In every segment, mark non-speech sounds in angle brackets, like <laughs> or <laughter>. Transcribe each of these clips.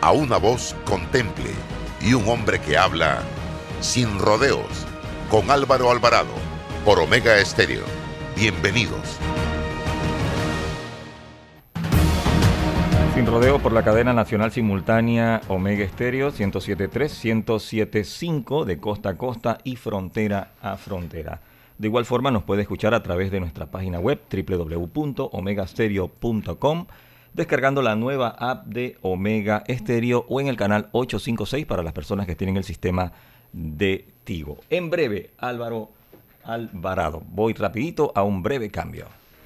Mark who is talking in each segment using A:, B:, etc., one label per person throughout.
A: a una voz contemple y un hombre que habla sin rodeos con Álvaro Alvarado por Omega Estéreo. Bienvenidos.
B: Sin rodeo por la cadena nacional simultánea Omega Estéreo 107.3, 107.5 de costa a costa y frontera a frontera. De igual forma nos puede escuchar a través de nuestra página web www.omegastereo.com descargando la nueva app de Omega Estéreo o en el canal 856 para las personas que tienen el sistema de Tigo. En breve, Álvaro Alvarado. Voy rapidito a un breve cambio.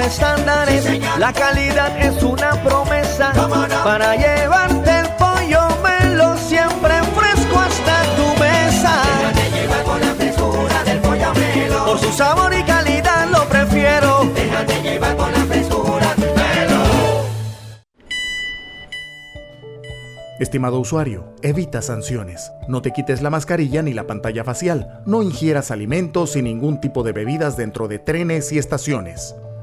C: estándares. la calidad es una promesa. Para llevarte el pollo melo siempre fresco hasta tu mesa. Por su sabor y calidad lo prefiero.
D: Déjate llevar con la frescura.
E: Estimado usuario, evita sanciones. No te quites la mascarilla ni la pantalla facial. No ingieras alimentos y ningún tipo de bebidas dentro de trenes y estaciones.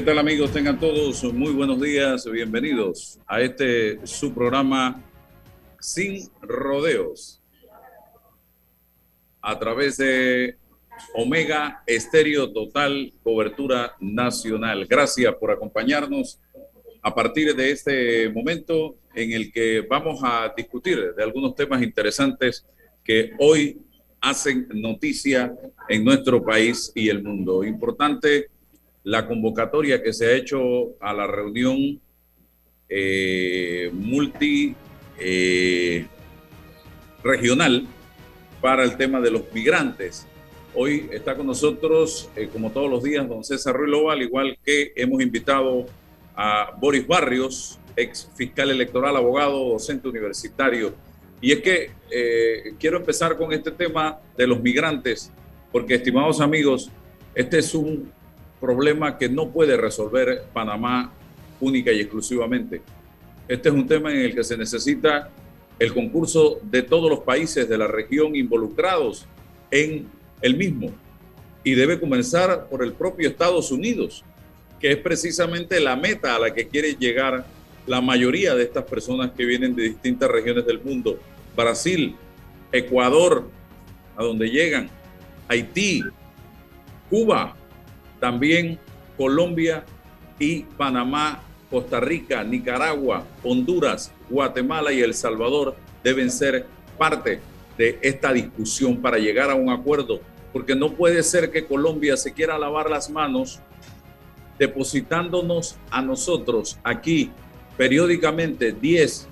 F: ¿Qué tal amigos? Tengan todos muy buenos días, bienvenidos a este su programa Sin Rodeos a través de Omega Estéreo Total Cobertura Nacional. Gracias por acompañarnos a partir de este momento en el que vamos a discutir de algunos temas interesantes que hoy hacen noticia en nuestro país y el mundo. Importante la convocatoria que se ha hecho a la reunión eh, multi eh, regional para el tema de los migrantes. Hoy está con nosotros, eh, como todos los días, don César Ruilova, al igual que hemos invitado a Boris Barrios, ex fiscal electoral, abogado, docente universitario. Y es que eh, quiero empezar con este tema de los migrantes, porque estimados amigos, este es un problema que no puede resolver Panamá única y exclusivamente. Este es un tema en el que se necesita el concurso de todos los países de la región involucrados en el mismo. Y debe comenzar por el propio Estados Unidos, que es precisamente la meta a la que quiere llegar la mayoría de estas personas que vienen de distintas regiones del mundo. Brasil, Ecuador, a donde llegan, Haití, Cuba, también Colombia y Panamá, Costa Rica, Nicaragua, Honduras, Guatemala y El Salvador deben ser parte de esta discusión para llegar a un acuerdo, porque no puede ser que Colombia se quiera lavar las manos depositándonos a nosotros aquí periódicamente 10,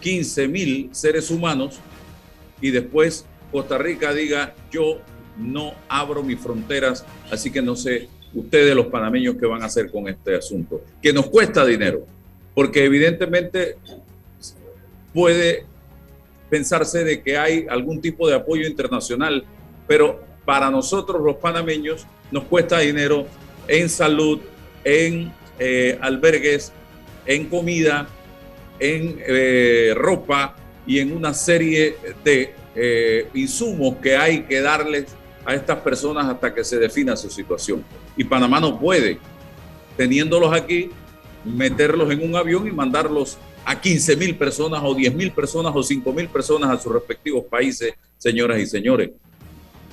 F: 15 mil seres humanos y después Costa Rica diga yo no abro mis fronteras, así que no sé ustedes los panameños qué van a hacer con este asunto, que nos cuesta dinero, porque evidentemente puede pensarse de que hay algún tipo de apoyo internacional, pero para nosotros los panameños nos cuesta dinero en salud, en eh, albergues, en comida, en eh, ropa y en una serie de eh, insumos que hay que darles a estas personas hasta que se defina su situación. Y Panamá no puede, teniéndolos aquí, meterlos en un avión y mandarlos a 15 mil personas o 10 mil personas o 5 mil personas a sus respectivos países, señoras y señores.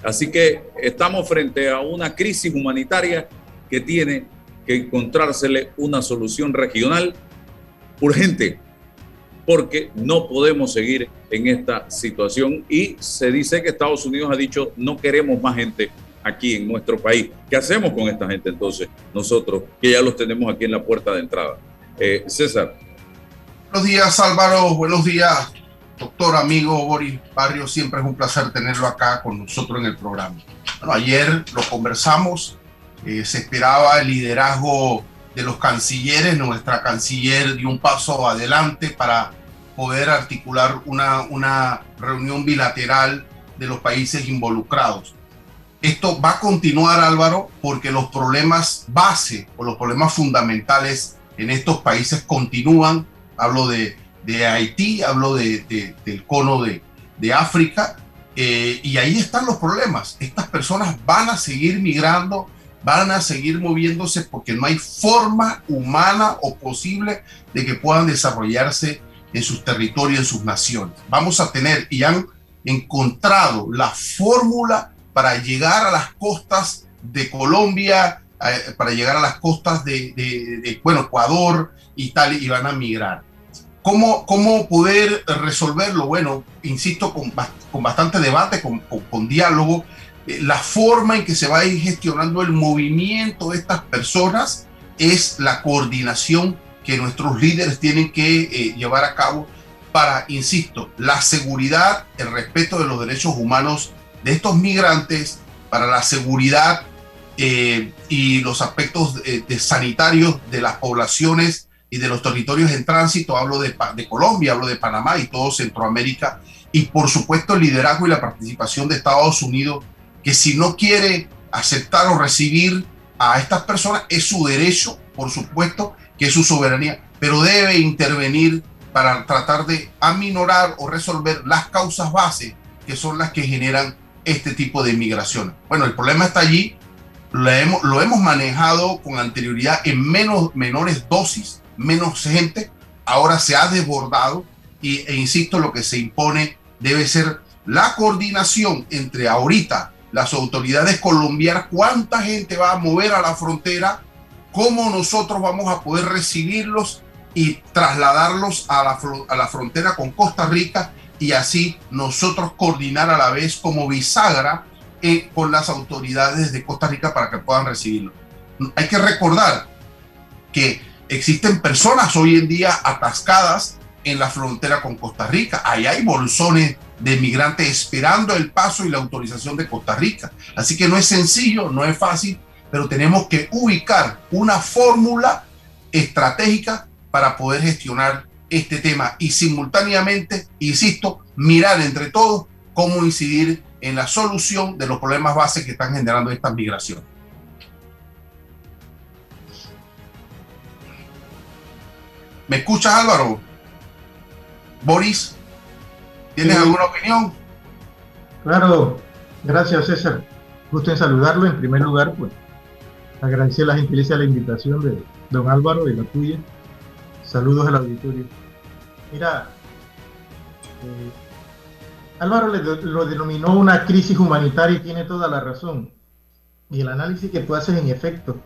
F: Así que estamos frente a una crisis humanitaria que tiene que encontrársele una solución regional urgente, porque no podemos seguir en esta situación y se dice que Estados Unidos ha dicho no queremos más gente aquí en nuestro país. ¿Qué hacemos con esta gente entonces nosotros que ya los tenemos aquí en la puerta de entrada? Eh, César.
G: Buenos días Álvaro, buenos días doctor amigo Boris Barrio, siempre es un placer tenerlo acá con nosotros en el programa. Bueno, ayer lo conversamos, eh, se esperaba el liderazgo de los cancilleres, nuestra canciller dio un paso adelante para poder articular una, una reunión bilateral de los países involucrados. Esto va a continuar, Álvaro, porque los problemas base o los problemas fundamentales en estos países continúan. Hablo de, de Haití, hablo de, de, del cono de, de África, eh, y ahí están los problemas. Estas personas van a seguir migrando, van a seguir moviéndose porque no hay forma humana o posible de que puedan desarrollarse en sus territorios, en sus naciones. Vamos a tener y han encontrado la fórmula para llegar a las costas de Colombia, eh, para llegar a las costas de, de, bueno, Ecuador y tal, y van a migrar. ¿Cómo, cómo poder resolverlo? Bueno, insisto, con, con bastante debate, con, con, con diálogo, eh, la forma en que se va a ir gestionando el movimiento de estas personas es la coordinación que nuestros líderes tienen que eh, llevar a cabo para, insisto, la seguridad, el respeto de los derechos humanos de estos migrantes, para la seguridad eh, y los aspectos de sanitarios de las poblaciones y de los territorios en tránsito. Hablo de, de Colombia, hablo de Panamá y todo Centroamérica. Y por supuesto el liderazgo y la participación de Estados Unidos, que si no quiere aceptar o recibir a estas personas, es su derecho, por supuesto, que es su soberanía, pero debe intervenir para tratar de aminorar o resolver las causas base que son las que generan este tipo de migración. Bueno, el problema está allí, lo hemos, lo hemos manejado con anterioridad en menos, menores dosis, menos gente, ahora se ha desbordado y, e insisto, lo que se impone debe ser la coordinación entre ahorita las autoridades colombianas, cuánta gente va a mover a la frontera, cómo nosotros vamos a poder recibirlos y trasladarlos a la, a la frontera con Costa Rica y así nosotros coordinar a la vez como bisagra eh, con las autoridades de Costa Rica para que puedan recibirlo. Hay que recordar que existen personas hoy en día atascadas en la frontera con Costa Rica. Ahí hay bolsones de migrantes esperando el paso y la autorización de Costa Rica. Así que no es sencillo, no es fácil, pero tenemos que ubicar una fórmula estratégica para poder gestionar este tema y simultáneamente, insisto, mirar entre todos cómo incidir en la solución de los problemas base que están generando esta migración. ¿Me escuchas Álvaro? Boris, ¿tienes sí. alguna opinión?
H: Claro, gracias César. Gusto en saludarlo. En primer lugar, pues agradecer la gentileza de la invitación de don Álvaro y la tuya. Saludos al auditorio. Mira, eh, Álvaro lo denominó una crisis humanitaria y tiene toda la razón. Y el análisis que tú haces en efecto,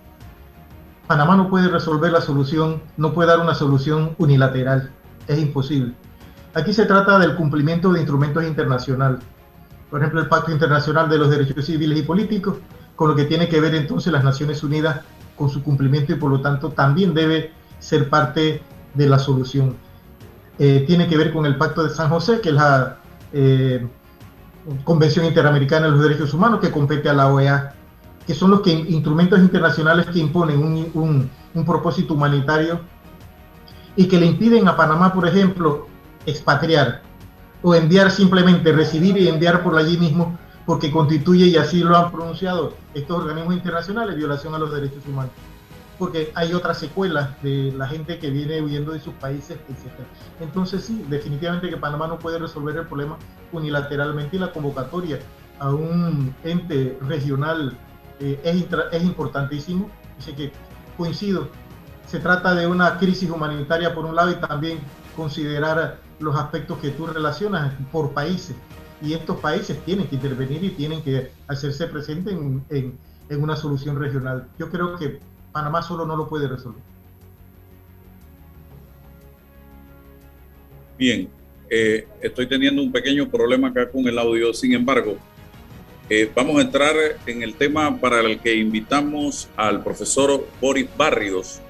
H: Panamá no puede resolver la solución, no puede dar una solución unilateral, es imposible. Aquí se trata del cumplimiento de instrumentos internacionales, por ejemplo el Pacto Internacional de los Derechos Civiles y Políticos, con lo que tiene que ver entonces las Naciones Unidas con su cumplimiento y por lo tanto también debe ser parte de la solución. Eh, tiene que ver con el Pacto de San José, que es la eh, Convención Interamericana de los Derechos Humanos, que compete a la OEA, que son los que, instrumentos internacionales que imponen un, un, un propósito humanitario y que le impiden a Panamá, por ejemplo, expatriar o enviar simplemente, recibir y enviar por allí mismo, porque constituye, y así lo han pronunciado estos organismos internacionales, violación a los derechos humanos porque hay otras secuelas de la gente que viene huyendo de sus países, etc. Entonces sí, definitivamente que Panamá no puede resolver el problema unilateralmente y la convocatoria a un ente regional eh, es, es importantísimo. Así que coincido, se trata de una crisis humanitaria por un lado y también considerar los aspectos que tú relacionas por países. Y estos países tienen que intervenir y tienen que hacerse presentes en, en, en una solución regional. Yo creo que Panamá solo no lo puede resolver.
F: Bien, eh, estoy teniendo un pequeño problema acá con el audio, sin embargo, eh, vamos a entrar en el tema para el que invitamos al profesor Boris Barrios.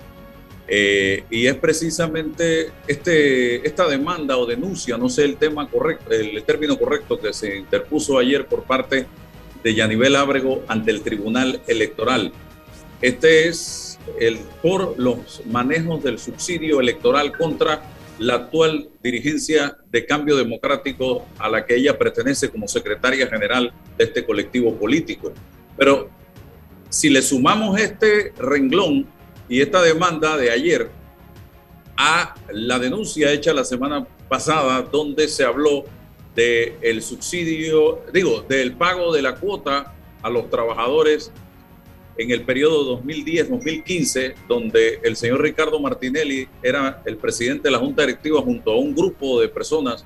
F: Eh, y es precisamente este, esta demanda o denuncia, no sé el tema correcto, el término correcto que se interpuso ayer por parte de Yanivel Ábrego ante el Tribunal Electoral. Este es el por los manejos del subsidio electoral contra la actual dirigencia de Cambio Democrático a la que ella pertenece como secretaria general de este colectivo político. Pero si le sumamos este renglón y esta demanda de ayer a la denuncia hecha la semana pasada donde se habló del el subsidio, digo, del pago de la cuota a los trabajadores en el periodo 2010-2015, donde el señor Ricardo Martinelli era el presidente de la Junta Directiva junto a un grupo de personas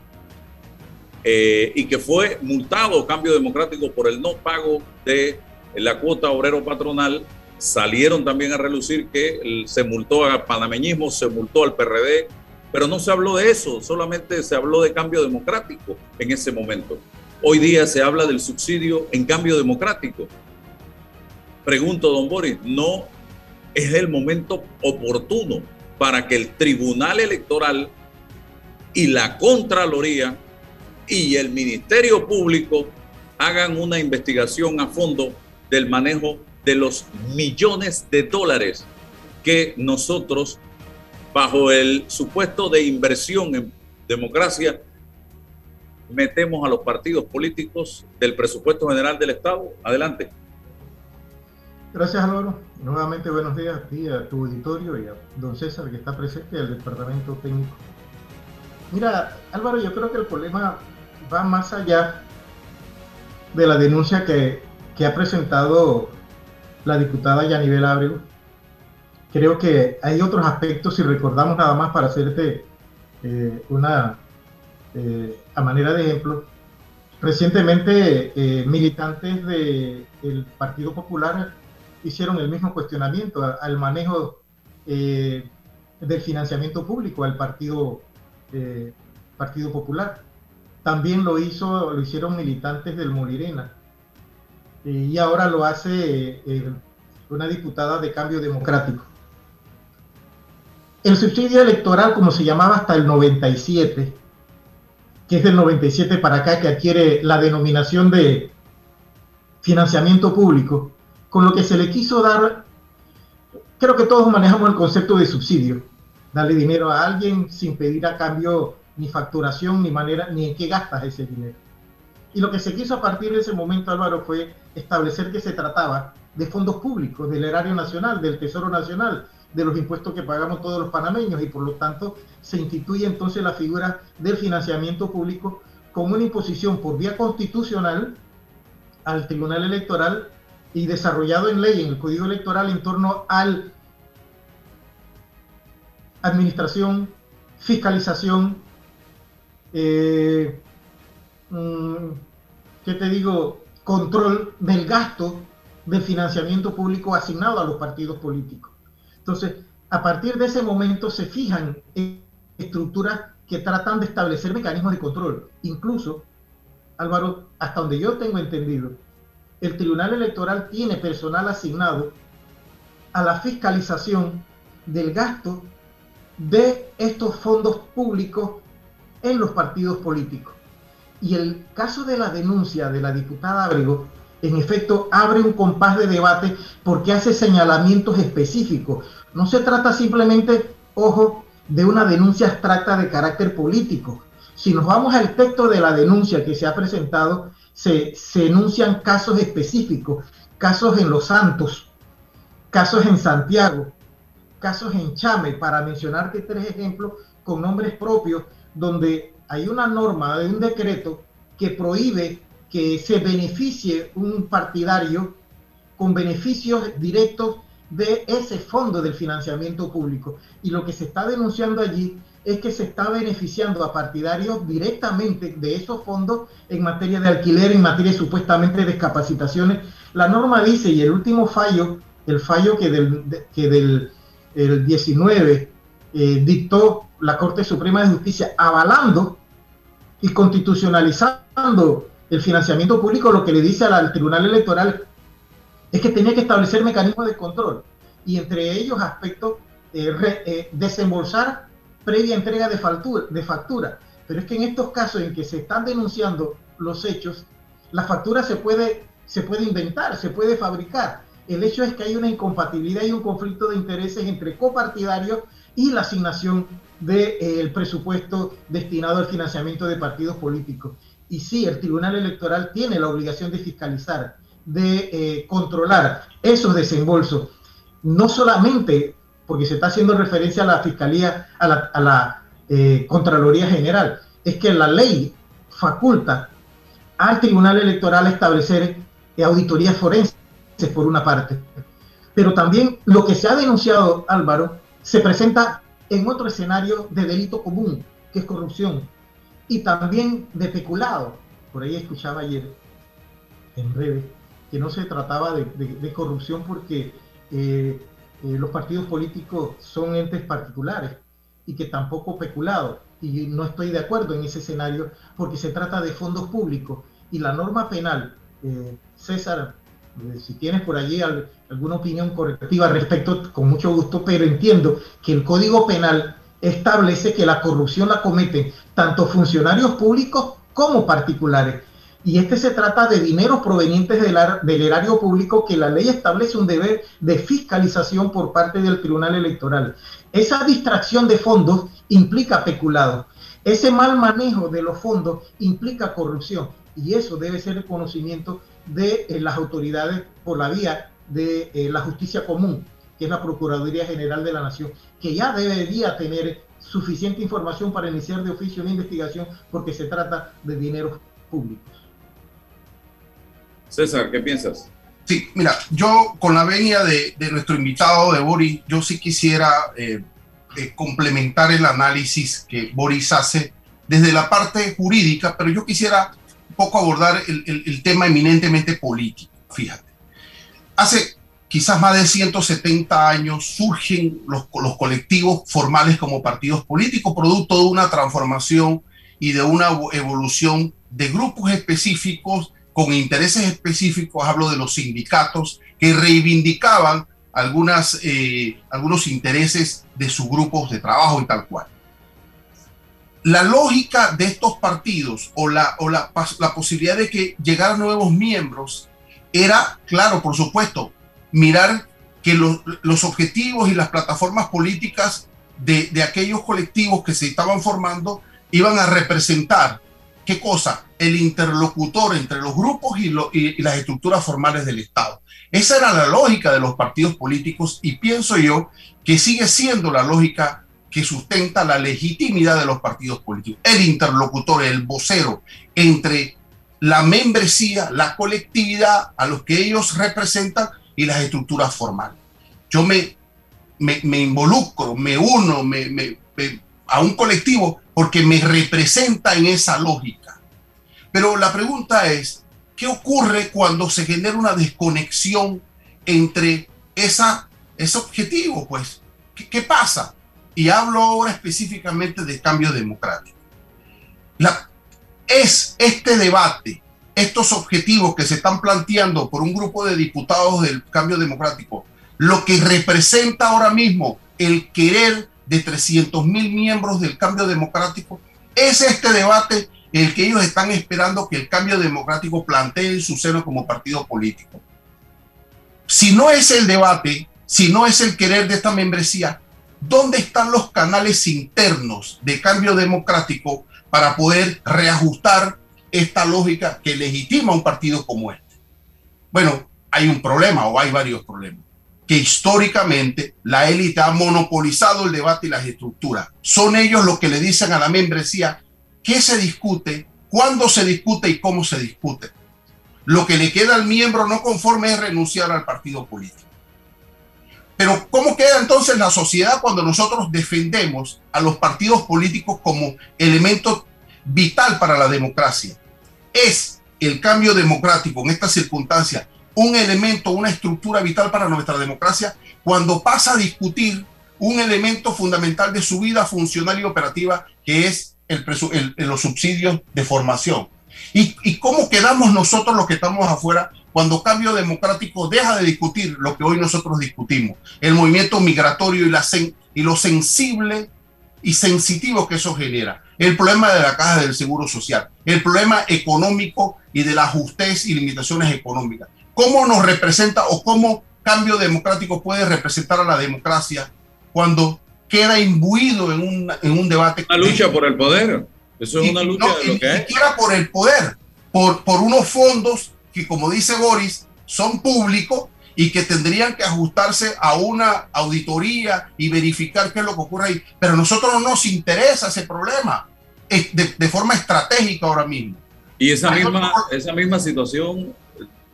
F: eh, y que fue multado Cambio Democrático por el no pago de la cuota obrero patronal. Salieron también a relucir que se multó al panameñismo, se multó al PRD, pero no se habló de eso, solamente se habló de cambio democrático en ese momento. Hoy día se habla del subsidio en cambio democrático. Pregunto, don Boris, ¿no es el momento oportuno para que el Tribunal Electoral y la Contraloría y el Ministerio Público hagan una investigación a fondo del manejo de los millones de dólares que nosotros, bajo el supuesto de inversión en democracia, metemos a los partidos políticos del presupuesto general del Estado. Adelante.
H: Gracias Álvaro. Nuevamente buenos días a ti, a tu auditorio y a don César que está presente del departamento técnico. Mira, Álvaro, yo creo que el problema va más allá de la denuncia que, ha presentado la diputada Yanibel Abreu. Creo que hay otros aspectos, si recordamos nada más para hacerte eh, una, eh, a manera de ejemplo, recientemente eh, militantes del Partido Popular hicieron el mismo cuestionamiento al manejo eh, del financiamiento público al Partido, eh, Partido Popular. También lo, hizo, lo hicieron militantes del Molirena. Eh, y ahora lo hace una diputada de Cambio Democrático. El subsidio electoral, como se llamaba hasta el 97, que es del 97 para acá, que adquiere la denominación de financiamiento público, con lo que se le quiso dar, creo que todos manejamos el concepto de subsidio, darle dinero a alguien sin pedir a cambio ni facturación, ni manera, ni en qué gastas ese dinero. Y lo que se quiso a partir de ese momento, Álvaro, fue establecer que se trataba de fondos públicos, del erario nacional, del Tesoro Nacional, de los impuestos que pagamos todos los panameños y por lo tanto se instituye entonces la figura del financiamiento público como una imposición por vía constitucional al Tribunal Electoral y desarrollado en ley en el Código Electoral en torno al administración, fiscalización, eh, mm, ¿qué te digo? Control del gasto del financiamiento público asignado a los partidos políticos. Entonces, a partir de ese momento se fijan estructuras que tratan de establecer mecanismos de control. Incluso, Álvaro, hasta donde yo tengo entendido, el Tribunal Electoral tiene personal asignado a la fiscalización del gasto de estos fondos públicos en los partidos políticos. Y el caso de la denuncia de la diputada Abrego, en efecto, abre un compás de debate porque hace señalamientos específicos. No se trata simplemente, ojo, de una denuncia abstracta de carácter político. Si nos vamos al texto de la denuncia que se ha presentado, se, enuncian casos específicos, casos en Los Santos, casos en Santiago, casos en Chame, para mencionarte tres ejemplos con nombres propios, donde hay una norma de un decreto que prohíbe que se beneficie un partidario con beneficios directos de ese fondo del financiamiento público. Y lo que se está denunciando allí es que se está beneficiando a partidarios directamente de esos fondos en materia de alquiler, en materia supuestamente de discapacitaciones. La norma dice, y el último fallo, el fallo que del, que del el 19 eh, dictó la Corte Suprema de Justicia, avalando y constitucionalizando el financiamiento público, lo que le dice al Tribunal Electoral es que tenía que establecer mecanismos de control y entre ellos aspectos desembolsar previa entrega de factura, de factura. Pero es que en estos casos en que se están denunciando los hechos, la factura se puede, se puede inventar, se puede fabricar. El hecho es que hay una incompatibilidad y un conflicto de intereses entre copartidarios y la asignación del eh, presupuesto destinado al financiamiento de partidos políticos. Y sí, el Tribunal Electoral tiene la obligación de fiscalizar, de eh, controlar esos desembolsos, no solamente porque se está haciendo referencia a la Fiscalía, a la, eh, Contraloría General, es que la ley faculta al Tribunal Electoral establecer auditorías forenses, por una parte. Pero también lo que se ha denunciado, Álvaro, se presenta en otro escenario de delito común, que es corrupción, y también de peculado. Por ahí escuchaba ayer, en breve, que no se trataba de, corrupción porque eh, eh, los partidos políticos son entes particulares y que tampoco peculado. Y no estoy de acuerdo en ese escenario porque se trata de fondos públicos y la norma penal, eh, César, si tienes por allí alguna opinión correctiva al respecto, con mucho gusto, pero entiendo que el Código Penal establece que la corrupción la cometen tanto funcionarios públicos como particulares. Y este se trata de dinero provenientes del, del, erario público que la ley establece un deber de fiscalización por parte del Tribunal Electoral. Esa distracción de fondos implica peculado. Ese mal manejo de los fondos implica corrupción. Y eso debe ser el conocimiento de eh, las autoridades por la vía de eh, la justicia común, que es la Procuraduría General de la Nación, que ya debería tener suficiente información para iniciar de oficio una investigación porque se trata de dineros públicos.
F: César, ¿qué piensas?
G: Sí, mira, yo con la venia de, nuestro invitado, de Boris, yo sí quisiera eh, complementar el análisis que Boris hace desde la parte jurídica, pero yo quisiera poco abordar el, tema eminentemente político, fíjate. Hace quizás más de 170 años surgen los, los colectivos formales como partidos políticos, producto de una transformación y de una evolución de grupos específicos con intereses específicos, hablo de los sindicatos, que reivindicaban algunas, eh, algunos intereses de sus grupos de trabajo y tal cual la lógica de estos partidos o, la, o la, la, posibilidad de que llegaran nuevos miembros era, claro, por supuesto, mirar que los, los objetivos y las plataformas políticas de, de, aquellos colectivos que se estaban formando iban a representar, ¿qué cosa? El interlocutor entre los grupos y, las estructuras formales del Estado. Esa era la lógica de los partidos políticos y pienso yo que sigue siendo la lógica que sustenta la legitimidad de los partidos políticos, el interlocutor, el vocero entre la membresía, la colectividad a los que ellos representan y las estructuras formales. Yo me, me, involucro, me uno a un colectivo porque me representa en esa lógica. Pero la pregunta es, ¿qué ocurre cuando se genera una desconexión entre esa, ese objetivo? Pues, ¿qué, pasa? y hablo ahora específicamente de cambio democrático. Es este debate, estos objetivos que se están planteando por un grupo de diputados del cambio democrático, lo que representa ahora mismo el querer de 300 mil miembros del cambio democrático, es este debate el que ellos están esperando que el cambio democrático plantee en su seno como partido político. Si no es el debate, si no es el querer de esta membresía, ¿Dónde están los canales internos de cambio democrático para poder reajustar esta lógica que legitima un partido como este? Bueno, hay un problema o hay varios problemas. Que históricamente la élite ha monopolizado el debate y las estructuras. Son ellos los que le dicen a la membresía qué se discute, cuándo se discute y cómo se discute. Lo que le queda al miembro no conforme es renunciar al partido político. Pero ¿cómo queda entonces la sociedad cuando nosotros defendemos a los partidos políticos como elemento vital para la democracia? ¿Es el cambio democrático en esta circunstancia un elemento, una estructura vital para nuestra democracia cuando pasa a discutir un elemento fundamental de su vida funcional y operativa que es el, los subsidios de formación? ¿Y, ¿Y cómo quedamos nosotros los que estamos afuera cuando cambio democrático deja de discutir lo que hoy nosotros discutimos, el movimiento migratorio y y lo sensible y sensitivo que eso genera. El problema de la caja del seguro social, el problema económico y de la justez y limitaciones económicas. ¿Cómo nos representa o cómo cambio democrático puede representar a la democracia cuando queda imbuido en un, en un debate?
F: Una lucha por el poder. Eso es una lucha
G: no,
F: de lo que
G: ni siquiera por el poder, por, por unos fondos que, como dice Boris, son públicos y que tendrían que ajustarse a una auditoría y verificar qué es lo que ocurre ahí. Pero a nosotros no nos interesa ese problema de, de forma estratégica ahora mismo.
F: Y esa
G: Hay
F: misma,
G: otro-
F: esa misma situación,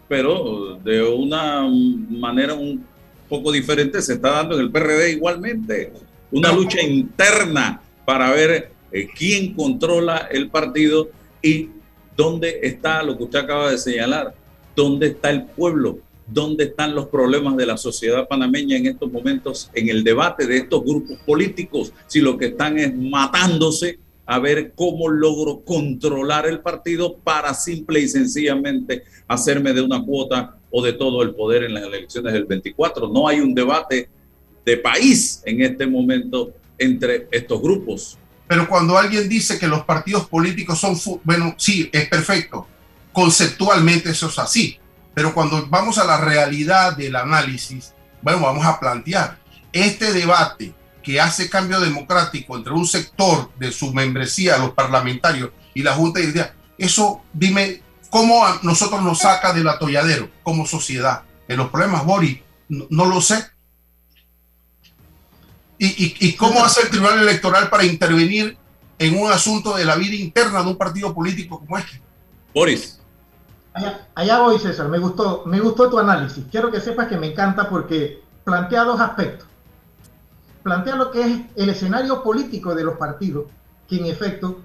F: pero de una manera un poco diferente, se está dando en el PRD igualmente. Una lucha interna para ver eh, quién controla el partido y dónde está lo que usted acaba de señalar, dónde está el pueblo, dónde están los problemas de la sociedad panameña en estos momentos, en el debate de estos grupos políticos, si lo que están es matándose a ver cómo logro controlar el partido para simple y sencillamente hacerme de una cuota o de todo el poder en las elecciones del 24. No hay un debate de país en este momento entre estos grupos.
G: Pero cuando alguien dice que los partidos políticos son, bueno, sí, es perfecto. Conceptualmente eso es así. Pero cuando vamos a la realidad del análisis, bueno, vamos a plantear este debate que hace cambio democrático entre un sector de su membresía, los parlamentarios y la Junta Directiva, eso dime cómo a nosotros nos saca del atolladero como sociedad. En los problemas, Boris, no lo sé. ¿Y, y, y cómo hace el Tribunal Electoral para intervenir en un asunto de la vida interna de un partido político como este?
F: Boris.
H: Allá, allá voy, César. Me gustó, me gustó tu análisis. Quiero que sepas que me encanta porque plantea dos aspectos. Plantea lo que es el escenario político de los partidos, que en efecto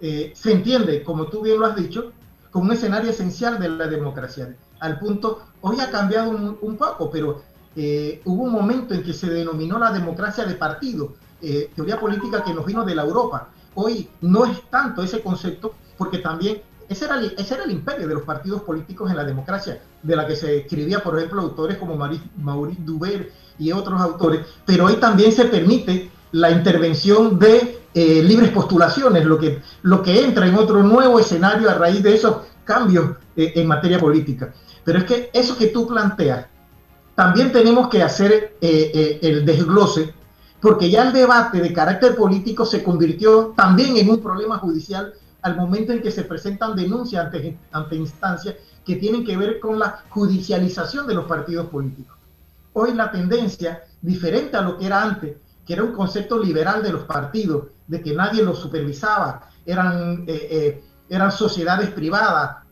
H: eh, se entiende, como tú bien lo has dicho, como un escenario esencial de la democracia. Al punto, hoy ha cambiado un, un poco, pero eh, hubo un momento en que se denominó la democracia de partido, eh, teoría política que nos vino de la Europa. Hoy no es tanto ese concepto, porque también ese era, el, ese era el imperio de los partidos políticos en la democracia, de la que se escribía, por ejemplo, autores como Maurice, Duber y otros autores, pero hoy también se permite la intervención de eh, libres postulaciones, lo que, lo que entra en otro nuevo escenario a raíz de esos cambios en materia política. Pero es que eso que tú planteas, también tenemos que hacer eh, eh, el desglose, porque ya el debate de carácter político se convirtió también en un problema judicial al momento en que se presentan denuncias ante, instancias que tienen que ver con la judicialización de los partidos políticos. Hoy la tendencia, diferente a lo que era antes, que era un concepto liberal de los partidos, de que nadie los supervisaba, eran, eh, eran sociedades privadas,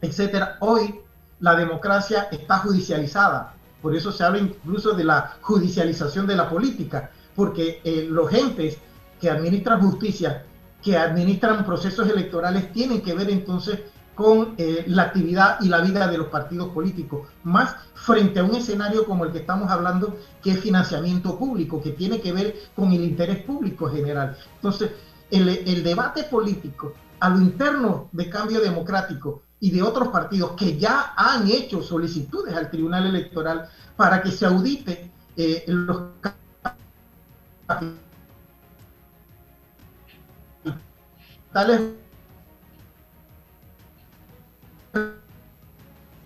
H: etcétera. Hoy la democracia está judicializada. Por eso se habla incluso de la judicialización de la política, porque eh, los entes que administran justicia, que administran procesos electorales, tienen que ver entonces con eh, la actividad y la vida de los partidos políticos, más frente a un escenario como el que estamos hablando, que es financiamiento público, que tiene que ver con el interés público general. Entonces, el, el debate político a lo interno de cambio democrático y de otros partidos que ya han hecho solicitudes al Tribunal Electoral para que se audite eh, los tales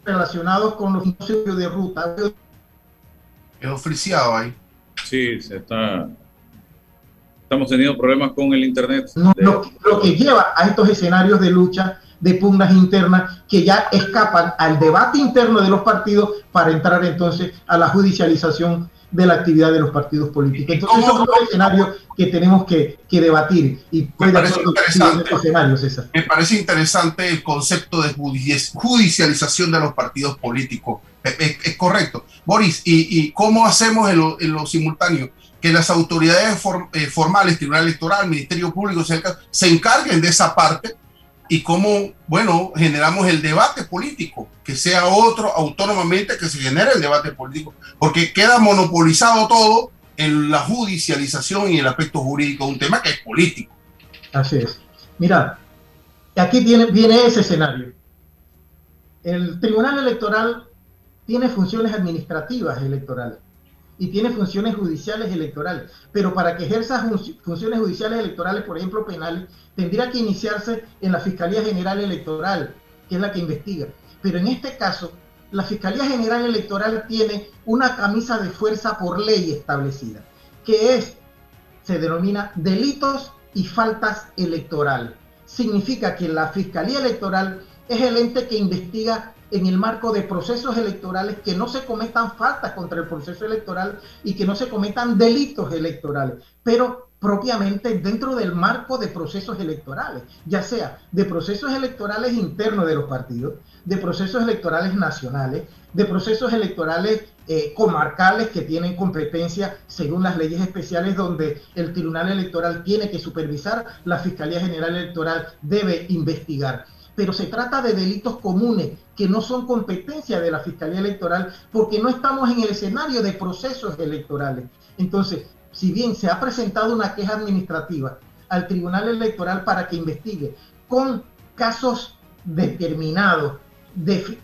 H: relacionados con los negocios de ruta.
G: Es oficiado ahí.
F: Sí, se está. Estamos teniendo problemas con el internet.
H: No, lo, lo, que lleva a estos escenarios de lucha, de pugnas internas, que ya escapan al debate interno de los partidos para entrar entonces a la judicialización de la actividad de los partidos políticos. Entonces, son los escenarios que tenemos que, que debatir. Y
G: me parece, interesante, me parece interesante el concepto de judicialización de los partidos políticos. Es, es, es correcto. Boris, ¿y, ¿y, cómo hacemos en lo, en lo simultáneo? Que las autoridades form, eh, formales, Tribunal Electoral, Ministerio Público, se, se encarguen de esa parte y cómo, bueno, generamos el debate político, que sea otro autónomamente que se genere el debate político, porque queda monopolizado todo en la judicialización y el aspecto jurídico de un tema que es político.
H: Así es. Mira, aquí viene ese escenario. El Tribunal Electoral tiene funciones administrativas electorales. Y tiene funciones judiciales electorales. Pero para que ejerza funciones judiciales electorales, por ejemplo penales, tendría que iniciarse en la Fiscalía General Electoral, que es la que investiga. Pero en este caso, la Fiscalía General Electoral tiene una camisa de fuerza por ley establecida, que es, se denomina delitos y faltas electorales. Significa que la Fiscalía Electoral es el ente que investiga en el marco de procesos electorales que no se cometan faltas contra el proceso electoral y que no se cometan delitos electorales, pero propiamente dentro del marco de procesos electorales, ya sea de procesos electorales internos de los partidos, de procesos electorales nacionales, de procesos electorales eh, comarcales que tienen competencia según las leyes especiales donde el Tribunal Electoral tiene que supervisar, la Fiscalía General Electoral debe investigar. Pero se trata de delitos comunes que no son competencia de la Fiscalía Electoral porque no estamos en el escenario de procesos electorales. Entonces, si bien se ha presentado una queja administrativa al Tribunal Electoral para que investigue con casos determinados,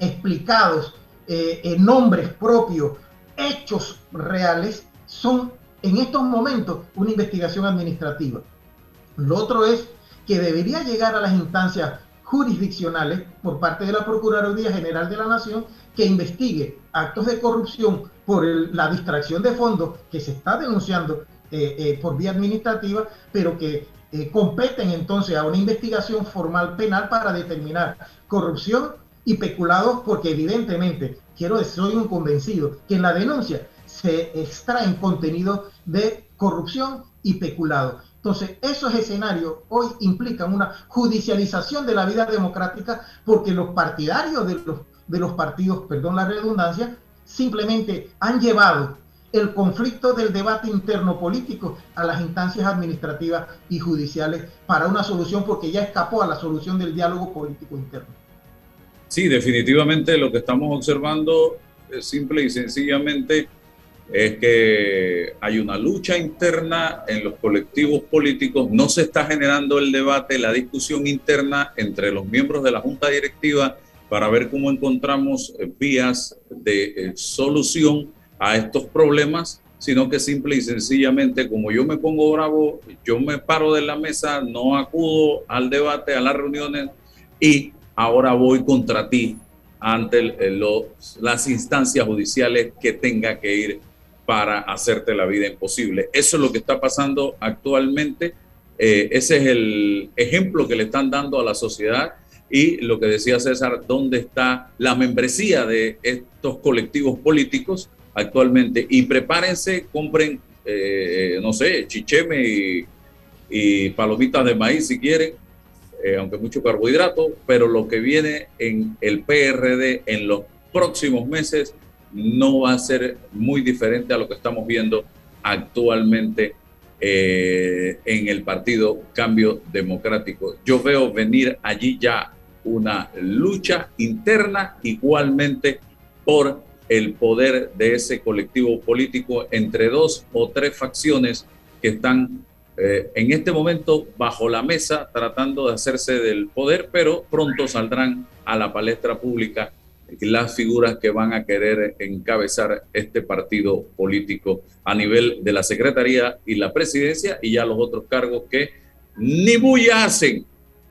H: explicados, eh, en nombres propios, hechos reales, son en estos momentos una investigación administrativa. Lo otro es que debería llegar a las instancias jurisdiccionales por parte de la Procuraduría General de la Nación que investigue actos de corrupción por la distracción de fondos que se está denunciando eh, eh, por vía administrativa, pero que eh, competen entonces a una investigación formal penal para determinar corrupción y peculados, porque evidentemente, quiero decir, soy un convencido, que en la denuncia se extraen contenidos de corrupción y peculado. Entonces, esos escenarios hoy implican una judicialización de la vida democrática porque los partidarios de los, de los partidos, perdón la redundancia, simplemente han llevado el conflicto del debate interno político a las instancias administrativas y judiciales para una solución porque ya escapó a la solución del diálogo político interno.
F: Sí, definitivamente lo que estamos observando es simple y sencillamente es que hay una lucha interna en los colectivos políticos, no se está generando el debate, la discusión interna entre los miembros de la Junta Directiva para ver cómo encontramos eh, vías de eh, solución a estos problemas, sino que simple y sencillamente, como yo me pongo bravo, yo me paro de la mesa, no acudo al debate, a las reuniones y ahora voy contra ti ante las instancias judiciales que tenga que ir para hacerte la vida imposible. Eso es lo que está pasando actualmente. Eh, ese es el ejemplo que le están dando a la sociedad y lo que decía César, ¿dónde está la membresía de estos colectivos políticos actualmente? Y prepárense, compren, eh, no sé, chicheme y, palomitas de maíz si quieren, eh, aunque mucho carbohidrato, pero lo que viene en el PRD en los próximos meses no va a ser muy diferente a lo que estamos viendo actualmente eh, en el partido Cambio Democrático. Yo veo venir allí ya una lucha interna igualmente por el poder de ese colectivo político entre dos o tres facciones que están eh, en este momento bajo la mesa tratando de hacerse del poder, pero pronto saldrán a la palestra pública las figuras que van a querer encabezar este partido político a nivel de la Secretaría y la Presidencia y ya los otros cargos que ni bulla hacen,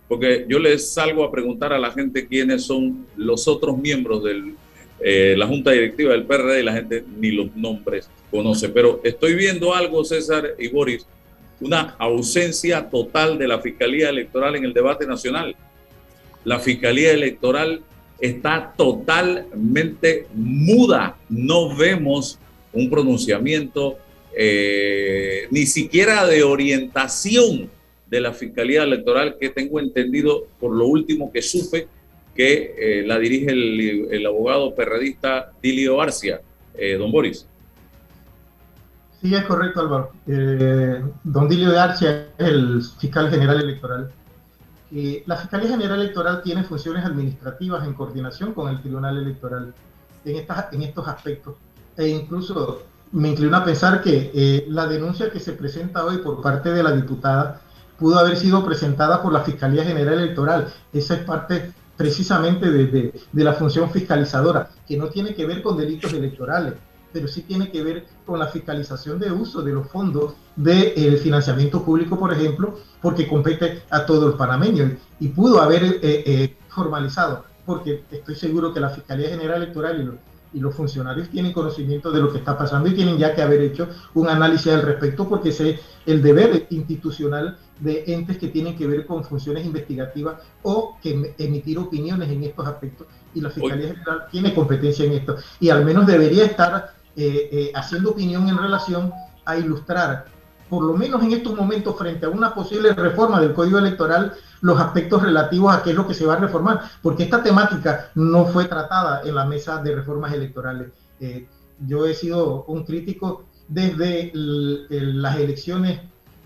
F: porque yo les salgo a preguntar a la gente quiénes son los otros miembros de eh, la Junta Directiva del PRD y la gente ni los nombres conoce. Pero estoy viendo algo, César y Boris, una ausencia total de la Fiscalía Electoral en el debate nacional. La Fiscalía Electoral está totalmente muda. No vemos un pronunciamiento eh, ni siquiera de orientación de la Fiscalía Electoral que tengo entendido por lo último que supe que eh, la dirige el, abogado perredista Dilio Arcia, eh, don Boris.
H: Sí, es correcto, Álvaro. don Dilio Arcia es el fiscal general electoral la Fiscalía General Electoral tiene funciones administrativas en coordinación con el Tribunal Electoral en, estas, en estos aspectos. E incluso me inclino a pensar que eh, la denuncia que se presenta hoy por parte de la diputada pudo haber sido presentada por la Fiscalía General Electoral. Esa es parte precisamente de, la función fiscalizadora, que no tiene que ver con delitos electorales. Pero sí tiene que ver con la fiscalización de uso de los fondos del financiamiento público, por ejemplo, porque compete a todo el panameño. Y pudo haber eh, eh, formalizado, porque estoy seguro que la Fiscalía General Electoral y los, y los funcionarios tienen conocimiento de lo que está pasando y tienen ya que haber hecho un análisis al respecto porque es el deber institucional de entes que tienen que ver con funciones investigativas o que emitir opiniones en estos aspectos. Y la Fiscalía General tiene competencia en esto. Y al menos debería estar eh, eh, haciendo opinión en relación a ilustrar, por lo menos en estos momentos, frente a una posible reforma del Código Electoral, los aspectos relativos a qué es lo que se va a reformar, porque esta temática no fue tratada en la mesa de reformas electorales. Eh, yo he sido un crítico desde las elecciones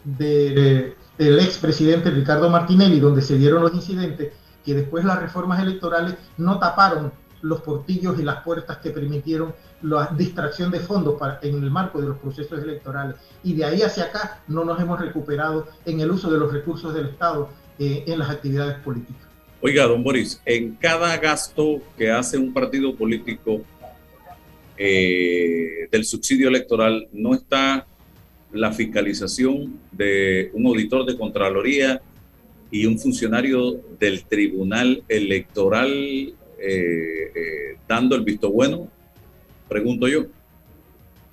H: del expresidente Ricardo Martinelli, donde se dieron los incidentes, que después las reformas electorales no taparon los portillos y las puertas que permitieron la distracción de fondos para, en el marco de los procesos electorales. Y de ahí hacia acá no nos hemos recuperado en el uso de los recursos del Estado eh, en las actividades políticas.
F: Oiga, don Boris, en cada gasto que hace un partido político eh, del subsidio electoral no está la fiscalización de un auditor de Contraloría y un funcionario del Tribunal Electoral eh, dando el visto bueno, pregunto yo.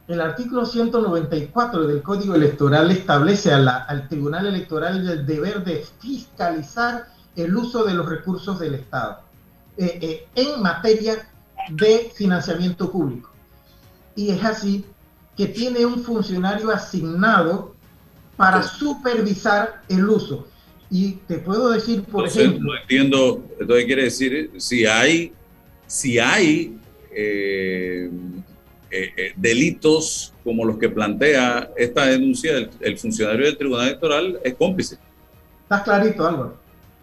H: El artículo 194 del Código Electoral establece al Tribunal Electoral el deber de fiscalizar el uso de los recursos del Estado eh, eh, en materia de financiamiento público. Y es así que tiene un funcionario asignado para supervisar el uso. Y te puedo decir, por ejemplo...
F: No entiendo, entonces quiere decir, si hay, si hay eh, eh, eh, delitos como los que plantea esta denuncia, el, funcionario del Tribunal Electoral es cómplice.
H: Está clarito, Álvaro.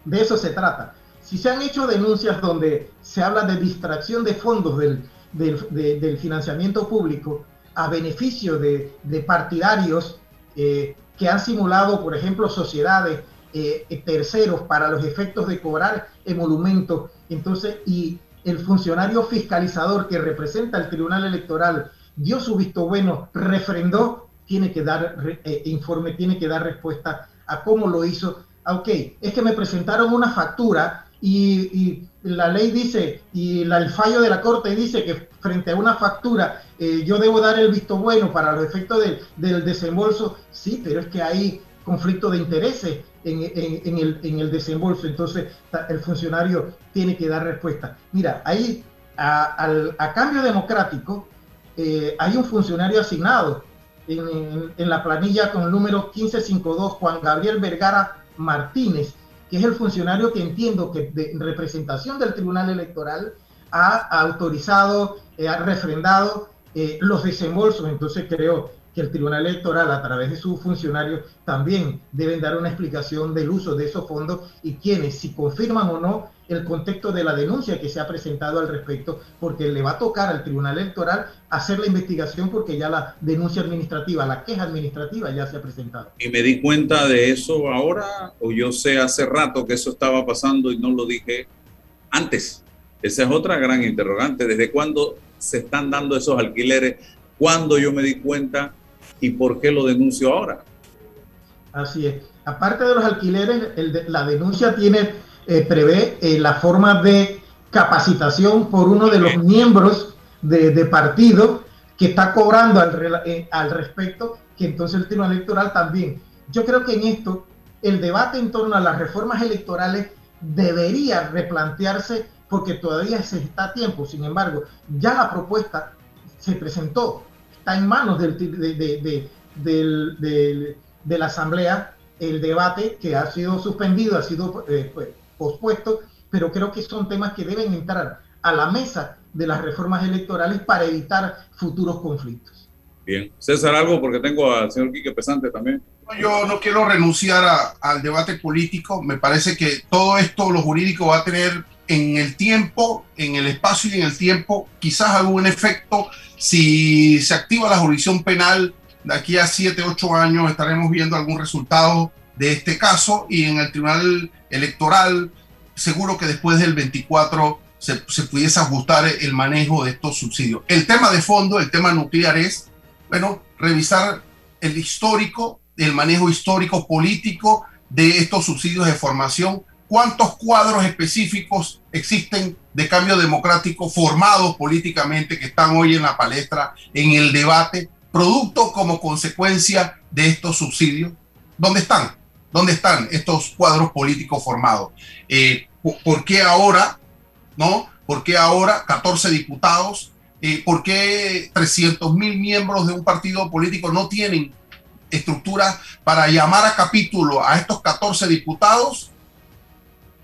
H: De eso se trata. Si se han hecho denuncias donde se habla de distracción de fondos del, del, financiamiento público a beneficio de, de partidarios que han simulado, por ejemplo, sociedades, terceros para los efectos de cobrar emolumentos, entonces, y el funcionario fiscalizador que representa al Tribunal Electoral dio su visto bueno, refrendó, tiene que dar eh, informe, tiene que dar respuesta a cómo lo hizo. Ah, ok, es que me presentaron una factura y, la ley dice, y el fallo de la Corte dice que frente a una factura eh, yo debo dar el visto bueno para los efectos del desembolso. Sí, pero es que hay conflicto de intereses en, el, desembolso. Entonces, el funcionario tiene que dar respuesta. Mira, ahí, a, cambio democrático, eh, hay un funcionario asignado en, la planilla con el número 1552, Juan Gabriel Vergara Martínez, que es el funcionario que entiendo que de representación del Tribunal Electoral ha autorizado, eh, ha refrendado eh, los desembolsos. Entonces creo que el Tribunal Electoral, a través de sus funcionarios, también deben dar una explicación del uso de esos fondos y quienes, si confirman o no el contexto de la denuncia que se ha presentado al respecto, porque le va a tocar al Tribunal Electoral hacer la investigación porque ya la denuncia administrativa, la queja administrativa ya se ha presentado.
F: ¿Y me di cuenta de eso ahora o yo sé hace rato que eso estaba pasando y no lo dije antes? Esa es otra gran interrogante. ¿Desde cuándo se están dando esos alquileres? ¿Cuándo yo me di cuenta y por qué lo denuncio ahora.
H: Así es. Aparte de los alquileres, la denuncia tiene, eh, prevé eh, la forma de capacitación por uno de los miembros de, partido que está cobrando al, eh, al respecto, que entonces el tribunal electoral también. Yo creo que en esto el debate en torno a las reformas electorales debería replantearse porque todavía se está a tiempo. Sin embargo, ya la propuesta se presentó está en manos del, de, la Asamblea el debate que ha sido suspendido, ha sido eh, pues, pospuesto, pero creo que son temas que deben entrar a la mesa de las reformas electorales para evitar futuros conflictos.
F: Bien, César, algo porque tengo al señor Quique Pesante también.
G: Yo no quiero renunciar al debate político, me parece que todo esto, lo jurídico, va a tener en el tiempo, en el espacio y en el tiempo, quizás algún efecto si se activa la jurisdicción penal, de aquí a 7, 8 años estaremos viendo algún resultado de este caso y en el Tribunal Electoral seguro que después del 24 se, se pudiese ajustar el manejo de estos subsidios. El tema de fondo, el tema nuclear es, bueno, revisar el histórico, el manejo histórico político de estos subsidios de formación, cuántos cuadros específicos existen de cambio democrático formados políticamente que están hoy en la palestra, en el debate, producto como consecuencia de estos subsidios. ¿Dónde están? ¿Dónde están estos cuadros políticos formados? Eh, ¿Por qué ahora, no? ¿Por qué ahora 14 diputados? Eh, ¿Por qué 300 mil miembros de un partido político no tienen estructura para llamar a capítulo a estos 14 diputados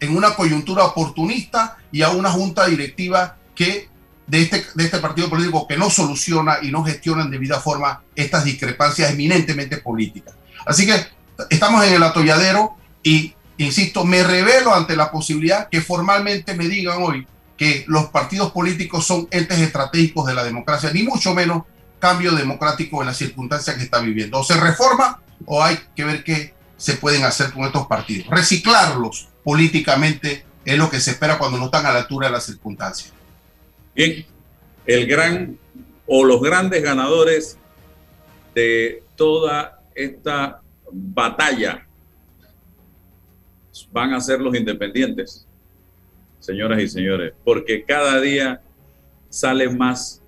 G: en una coyuntura oportunista y a una junta directiva que de este, de este partido político que no soluciona y no gestiona en debida forma estas discrepancias eminentemente políticas. Así que estamos en el atolladero y, insisto, me revelo ante la posibilidad que formalmente me digan hoy que los partidos políticos son entes estratégicos de la democracia, ni mucho menos cambio democrático en las circunstancias que está viviendo. O se reforma o hay que ver qué se pueden hacer con estos partidos. Reciclarlos políticamente es lo que se espera cuando no están a la altura de las circunstancias.
F: Bien, el gran o los grandes ganadores de toda esta batalla van a ser los independientes, señoras y señores, porque cada día sale más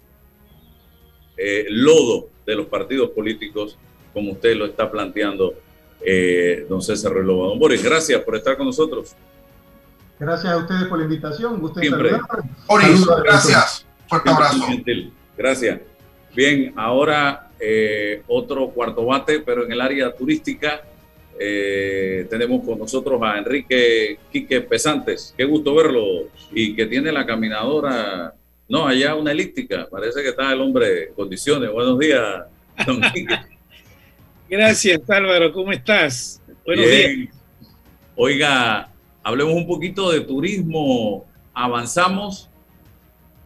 F: eh, lodo de los partidos políticos, como usted lo está planteando, eh, don César Relova. Don Boris, gracias por estar con nosotros.
H: Gracias a ustedes por la invitación. Gusto
F: Siempre.
G: Boris, gracias. Fuerte abrazo.
F: muy gentil. Gracias. Bien, ahora eh, otro cuarto bate, pero en el área turística. eh, tenemos con nosotros a Enrique Quique Pesantes. Qué gusto verlo. Y que tiene la caminadora, no, allá una elíptica. Parece que está el hombre en condiciones. Buenos días, don Quique.
I: Gracias, Álvaro. ¿Cómo estás? Buenos
F: Bien.
I: días.
F: Oiga, hablemos un poquito de turismo. ¿Avanzamos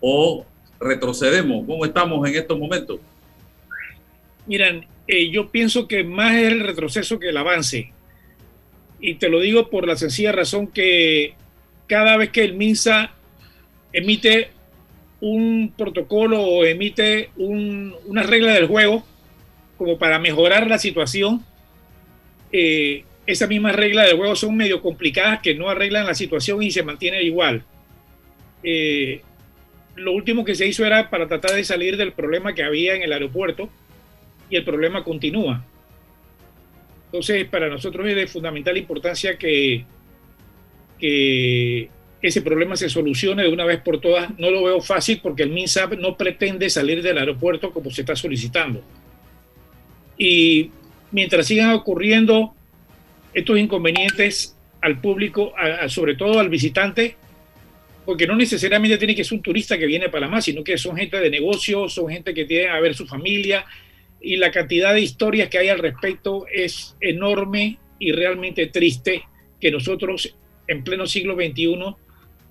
F: o retrocedemos? ¿Cómo estamos en estos momentos?
I: Miran, eh, yo pienso que más es el retroceso que el avance. Y te lo digo por la sencilla razón que cada vez que el MINSA emite un protocolo o emite un- una regla del juego como para mejorar la situación, eh, esas mismas reglas del juego son medio complicadas que no arreglan la situación y se mantiene igual. Eh, lo último que se hizo era para tratar de salir del problema que había en el aeropuerto y el problema continúa. Entonces, para nosotros es de fundamental importancia que, que ese problema se solucione de una vez por todas. No lo veo fácil porque el MINSAP no pretende salir del aeropuerto como se está solicitando. Y mientras sigan ocurriendo estos inconvenientes al público, sobre todo al visitante, porque no necesariamente tiene que ser un turista que viene a Panamá, sino que son gente de negocios, son gente que tiene a ver su familia, y la cantidad de historias que hay al respecto es enorme y realmente triste que nosotros en pleno siglo XXI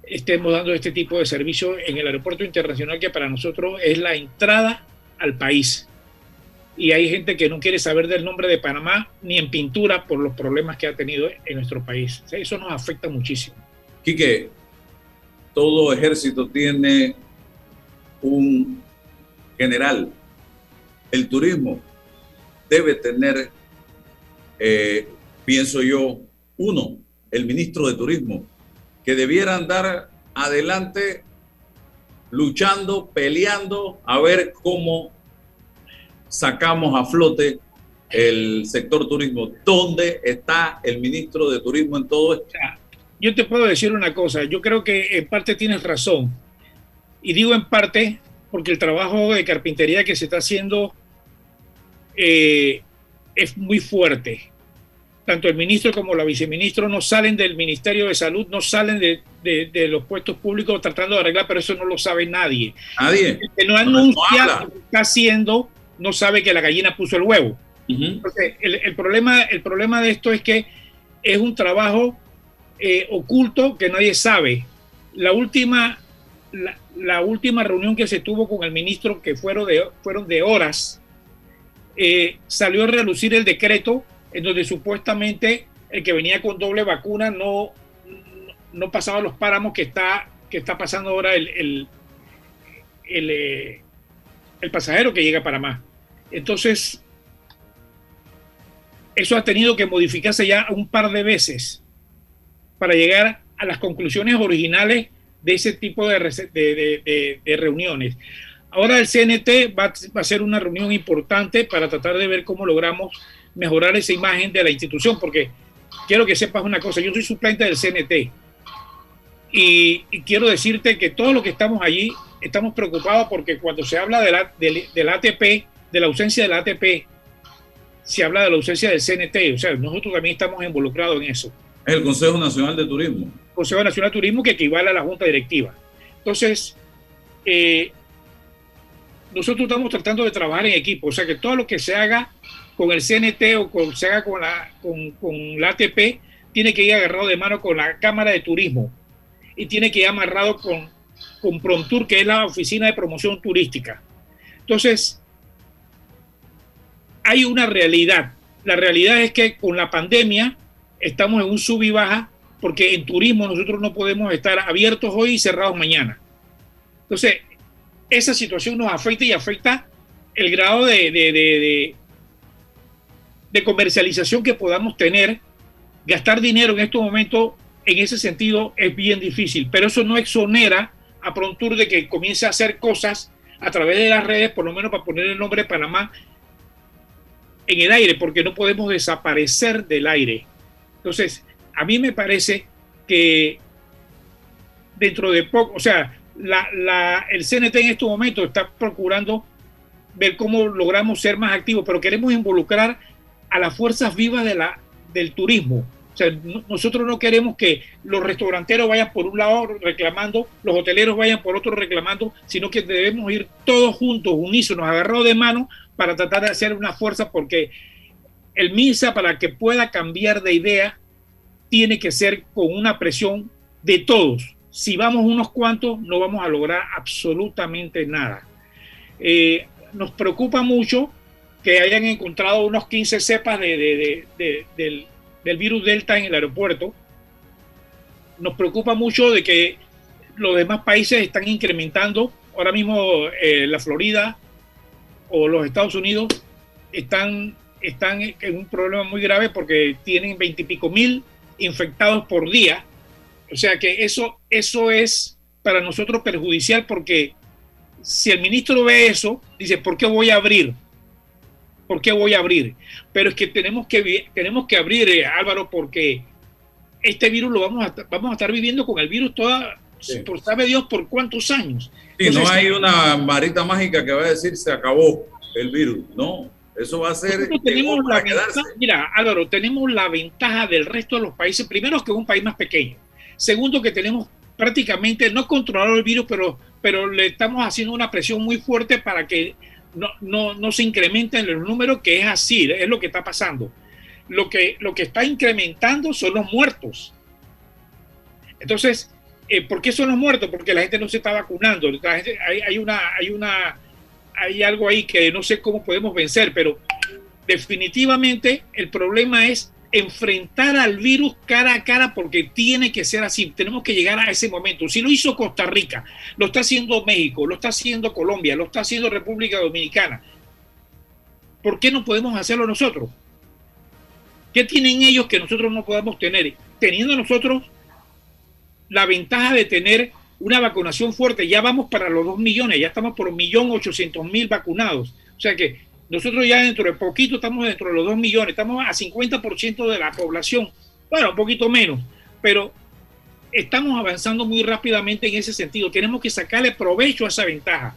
I: estemos dando este tipo de servicio en el aeropuerto internacional que para nosotros es la entrada al país. Y hay gente que no quiere saber del nombre de Panamá ni en pintura por los problemas que ha tenido en nuestro país. Eso nos afecta muchísimo.
F: Quique, todo ejército tiene un general. El turismo debe tener, eh, pienso yo, uno, el ministro de Turismo, que debiera andar adelante luchando, peleando, a ver cómo sacamos a flote el sector turismo. ¿Dónde está el ministro de Turismo en todo esto?
I: Yo te puedo decir una cosa, yo creo que en parte tienes razón. Y digo en parte porque el trabajo de carpintería que se está haciendo eh, es muy fuerte. Tanto el ministro como la viceministro no salen del Ministerio de Salud, no salen de, de- de los puestos públicos tratando de arreglar, pero eso no lo sabe nadie.
F: Nadie.
I: El que no anuncia lo que está haciendo no sabe que la gallina puso el huevo. Entonces, el, el problema, el problema de esto es que es un trabajo eh, oculto que nadie sabe. La última, la, la última reunión que se tuvo con el ministro, que fueron de, fueron de horas, eh, salió a relucir el decreto en donde supuestamente el que venía con doble vacuna no, no pasaba los páramos que está que está pasando ahora el, el, el, eh, el pasajero que llega a Panamá. Entonces, eso ha tenido que modificarse ya un par de veces para llegar a las conclusiones originales de ese tipo de, de- de- de- reuniones. Ahora el CNT va, va a ser una reunión importante para tratar de ver cómo logramos mejorar esa imagen de la institución, porque quiero que sepas una cosa, yo soy suplente del CNT y, y quiero decirte que todos los que estamos allí estamos preocupados porque cuando se habla de la- del ATP, de la ausencia del ATP, se habla de la ausencia del CNT, o sea, nosotros también estamos involucrados en eso.
F: Es el Consejo Nacional de Turismo.
I: Consejo Nacional de Turismo que equivale a la Junta Directiva. Entonces, eh, nosotros estamos tratando de trabajar en equipo, o sea que todo lo que se haga con el CNT o con, se haga con la, con, con la ATP tiene que ir agarrado de mano con la Cámara de Turismo y tiene que ir amarrado con, con Promtur, que es la Oficina de Promoción Turística. Entonces, hay una realidad. La realidad es que con la pandemia estamos en un sub y baja porque en turismo nosotros no podemos estar abiertos hoy y cerrados mañana. Entonces, esa situación nos afecta y afecta el grado de, de, de, de- comercialización que podamos tener. Gastar dinero en estos momentos, en ese sentido, es bien difícil, pero eso no exonera a Prontour de que comience a hacer cosas a través de las redes, por lo menos para poner el nombre de Panamá en el aire, porque no podemos desaparecer del aire. Entonces, a mí me parece que dentro de poco, o sea, la, el CNT en estos momentos está procurando ver cómo logramos ser más activos, pero queremos involucrar a las fuerzas vivas del turismo. O sea, no- nosotros no queremos que los restauranteros vayan por un lado reclamando, los hoteleros vayan por otro reclamando, sino que debemos ir todos juntos, unísonos, agarrados de mano para tratar de hacer una fuerza, porque el MINSA, para que pueda cambiar de idea, tiene que ser con una presión de todos. Si vamos unos cuantos, no vamos a lograr absolutamente nada. Eh, nos preocupa mucho que hayan encontrado unos 15 cepas de- del, del virus Delta en el aeropuerto. Nos preocupa mucho de que los demás países están incrementando. Ahora mismo eh, la Florida o los Estados Unidos están, están en un problema muy grave porque tienen veintipico mil infectados por día. O sea que eso, eso es para nosotros perjudicial porque si el ministro ve eso, dice, ¿por qué voy a abrir? ¿Por qué voy a abrir? Pero es que tenemos que, tenemos que abrir, eh, Álvaro, porque este virus lo vamos a, vamos a estar viviendo con el virus toda, por sabe Dios por cuántos años.
F: Sí, no
I: Entonces,
F: hay una varita mágica que va a decir se acabó el virus. No, eso va a ser
I: tenemos la ventaja, mira, Álvaro, tenemos la ventaja del resto de los países. Primero, que es un país más pequeño. Segundo, que tenemos prácticamente no controlado el virus, pero, pero le estamos haciendo una presión muy fuerte para que no, no, no se incrementen los números, que es así, es lo que está pasando. Lo que, lo que está incrementando son los muertos. Entonces, eh, ¿por qué son los muertos? Porque la gente no se está vacunando. Hay, hay una, hay una, hay algo ahí que no sé cómo podemos vencer, pero definitivamente el problema es enfrentar al virus cara a cara porque tiene que ser así. Tenemos que llegar a ese momento. Si lo hizo Costa Rica, lo está haciendo México, lo está haciendo Colombia, lo está haciendo República Dominicana. ¿Por qué no podemos hacerlo nosotros? ¿Qué tienen ellos que nosotros no podamos tener? Teniendo nosotros la ventaja de tener una vacunación fuerte. Ya vamos para los 2 millones, ya estamos por 1.800.000 vacunados. O sea que nosotros ya dentro de poquito estamos dentro de los 2 millones, estamos a 50% de la población. Bueno, un poquito menos, pero estamos avanzando muy rápidamente en ese sentido. Tenemos que sacarle provecho a esa ventaja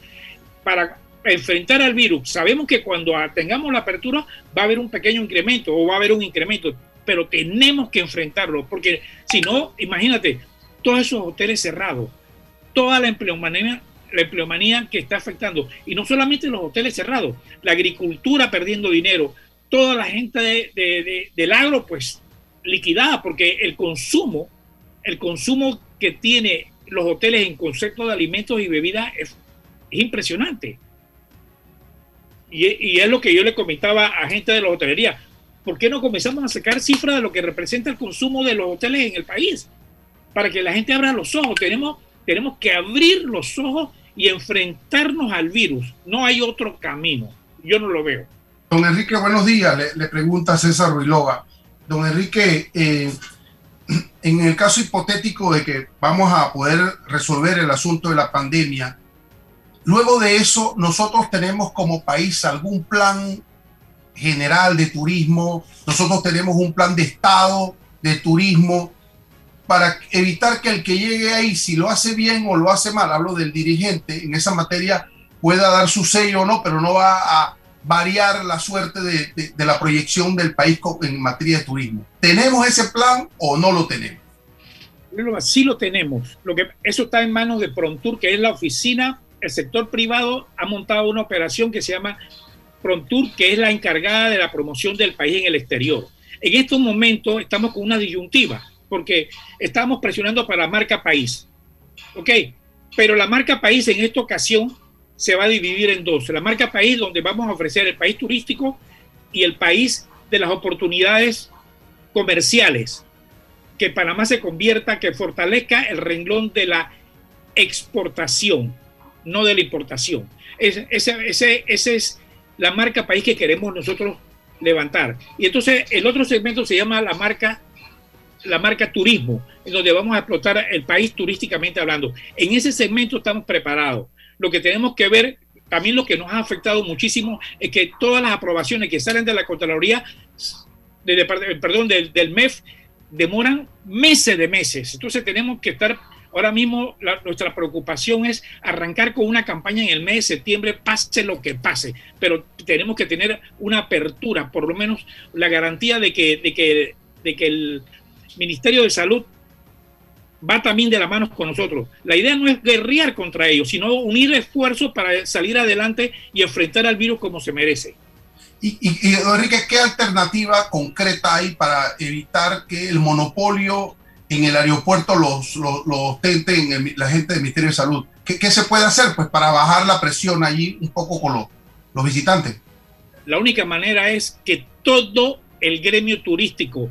I: para enfrentar al virus. Sabemos que cuando tengamos la apertura va a haber un pequeño incremento o va a haber un incremento, pero tenemos que enfrentarlo, porque si no, imagínate, todos esos hoteles cerrados, toda la empleomanía, la empleomanía que está afectando, y no solamente los hoteles cerrados, la agricultura perdiendo dinero, toda la gente de- de- de- del agro, pues liquidada, porque el consumo, el consumo que tiene los hoteles en concepto de alimentos y bebidas es, es impresionante. Y, y es lo que yo le comentaba a gente de la hotelería. ¿Por qué no comenzamos a sacar cifras de lo que representa el consumo de los hoteles en el país? Para que la gente abra los ojos. Tenemos Tenemos que abrir los ojos y enfrentarnos al virus. No hay otro camino. Yo no lo veo.
G: Don Enrique, buenos días. Le, pregunta César Ruilova. Don Enrique, eh, <clears throat> en el caso hipotético de que vamos a poder resolver el asunto de la pandemia, luego de eso, nosotros tenemos como país algún plan general de turismo, nosotros tenemos un plan de Estado de turismo para evitar que el que llegue ahí, si lo hace bien o lo hace mal, hablo del dirigente en esa materia, pueda dar su sello o no, pero no va a variar la suerte de, la proyección del país en materia de turismo. ¿Tenemos ese plan o no lo tenemos?
I: Sí lo tenemos. Lo que, eso está en manos de Prontour, que es la oficina, el sector privado ha montado una operación que se llama Prontour, que es la encargada de la promoción del país en el exterior. En estos momentos estamos con una disyuntiva, porque estamos presionando para la marca país. ¿Ok? Pero la marca país en esta ocasión se va a dividir en dos. La marca país, donde vamos a ofrecer el país turístico y el país de las oportunidades comerciales. Que Panamá se convierta, que fortalezca el renglón de la exportación, no de la importación. Esa es la marca país que queremos nosotros levantar. Y entonces el otro segmento se llama la marca la marca turismo, en donde vamos a explotar el país turísticamente hablando. En ese segmento estamos preparados. Lo que tenemos que ver, también lo que nos ha afectado muchísimo, es que todas las aprobaciones que salen de la Contraloría, de, perdón, del, del MEF, demoran meses de meses. Entonces tenemos que estar Ahora mismo nuestra preocupación es arrancar con una campaña en el mes de septiembre, pase lo que pase, pero tenemos que tener una apertura, por lo menos la garantía de que, de que, de que el Ministerio de Salud va también de la mano con nosotros. La idea no es guerrear contra ellos, sino unir esfuerzos para salir adelante y enfrentar al virus como se merece.
G: Y, y, Enrique, ¿qué alternativa concreta hay para evitar que el monopolio en el aeropuerto los, los, los la gente del Ministerio de Salud. ¿Qué, ¿Qué, se puede hacer pues, para bajar la presión allí un poco con los, los visitantes?
I: La única manera es que todo el gremio turístico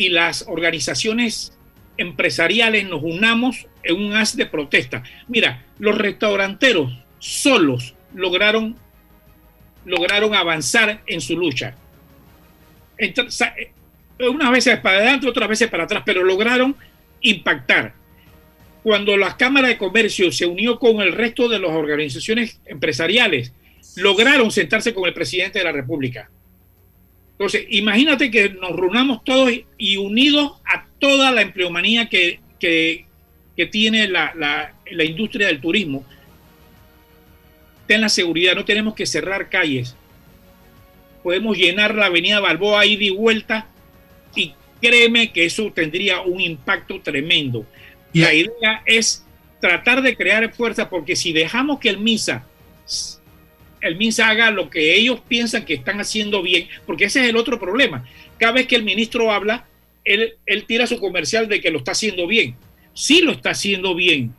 I: y las organizaciones empresariales nos unamos en un haz de protesta. Mira, los restauranteros solos lograron, lograron avanzar en su lucha. Entonces, unas veces para adelante, otras veces para atrás, pero lograron impactar. Cuando la Cámara de Comercio se unió con el resto de las organizaciones empresariales, lograron sentarse con el presidente de la República. Entonces, imagínate que nos reunamos todos y unidos a toda la empleomanía que, que, tiene la, la, la industria del turismo. Ten la seguridad, no tenemos que cerrar calles. Podemos llenar la avenida Balboa ida y vuelta y créeme que eso tendría un impacto tremendo. La idea es tratar de crear fuerza porque si dejamos que el MISA el MISA haga lo que ellos piensan que están haciendo bien, porque ese es el otro problema. Cada vez que el ministro habla, él, él tira su comercial de que lo está haciendo bien. Sí lo está haciendo bien,